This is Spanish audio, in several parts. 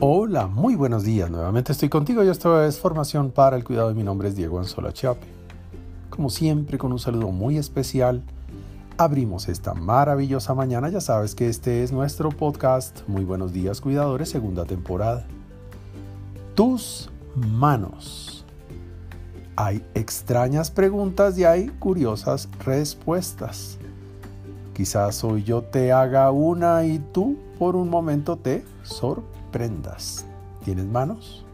Hola, muy buenos días. Nuevamente estoy contigo y esto es Formación para el Cuidado. Mi nombre es Diego Anzola Chape. Como siempre, con un saludo muy especial, abrimos esta maravillosa mañana. Ya sabes que este es nuestro podcast Muy buenos días, cuidadores, segunda temporada. Tus manos. Hay extrañas preguntas y hay curiosas respuestas. Quizás hoy yo te haga una y tú por un momento te sorprendas prendas. ¿Tienes manos?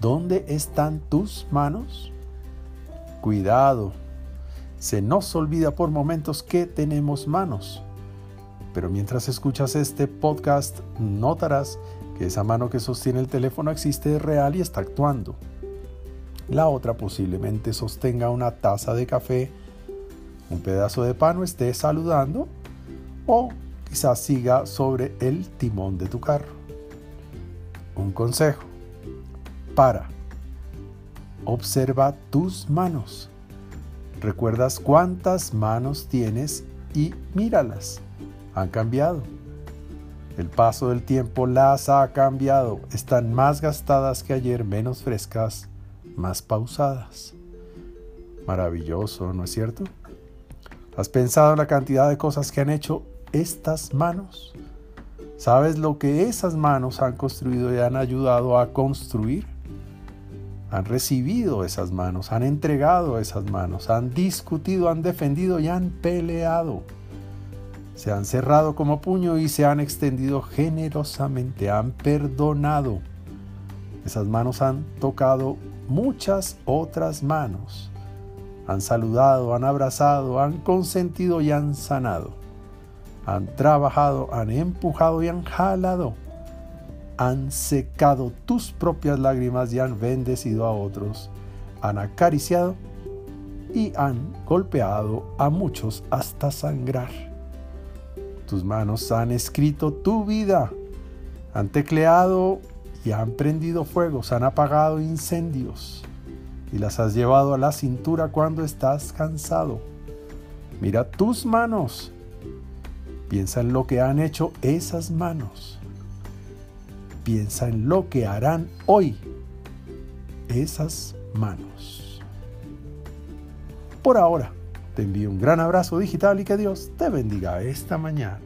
¿Dónde están tus manos? Cuidado, se nos olvida por momentos que tenemos manos. Pero mientras escuchas este podcast, notarás que esa mano que sostiene el teléfono existe real y está actuando. La otra posiblemente sostenga una taza de café, un pedazo de pan o esté saludando, o quizás siga sobre el timón de tu carro. Un consejo. Para. Observa tus manos. ¿Recuerdas cuántas manos tienes y míralas? Han cambiado. El paso del tiempo las ha cambiado. Están más gastadas que ayer, menos frescas, más pausadas. Maravilloso, ¿no es cierto? ¿Has pensado en la cantidad de cosas que han hecho estas manos? ¿Sabes lo que esas manos han construido y han ayudado a construir? Han recibido esas manos, han entregado esas manos, han discutido, han defendido y han peleado. Se han cerrado como puño y se han extendido generosamente, han perdonado. Esas manos han tocado muchas otras manos. Han saludado, han abrazado, han consentido y han sanado han trabajado, han empujado y han jalado, han secado tus propias lágrimas y han bendecido a otros, han acariciado y han golpeado a muchos hasta sangrar. Tus manos han escrito tu vida, han tecleado y han prendido fuegos, han apagado incendios. Y las has llevado a la cintura cuando estás cansado. Mira tus manos Piensa en lo que han hecho esas manos. Piensa en lo que harán hoy esas manos. Por ahora, te envío un gran abrazo digital y que Dios te bendiga esta mañana.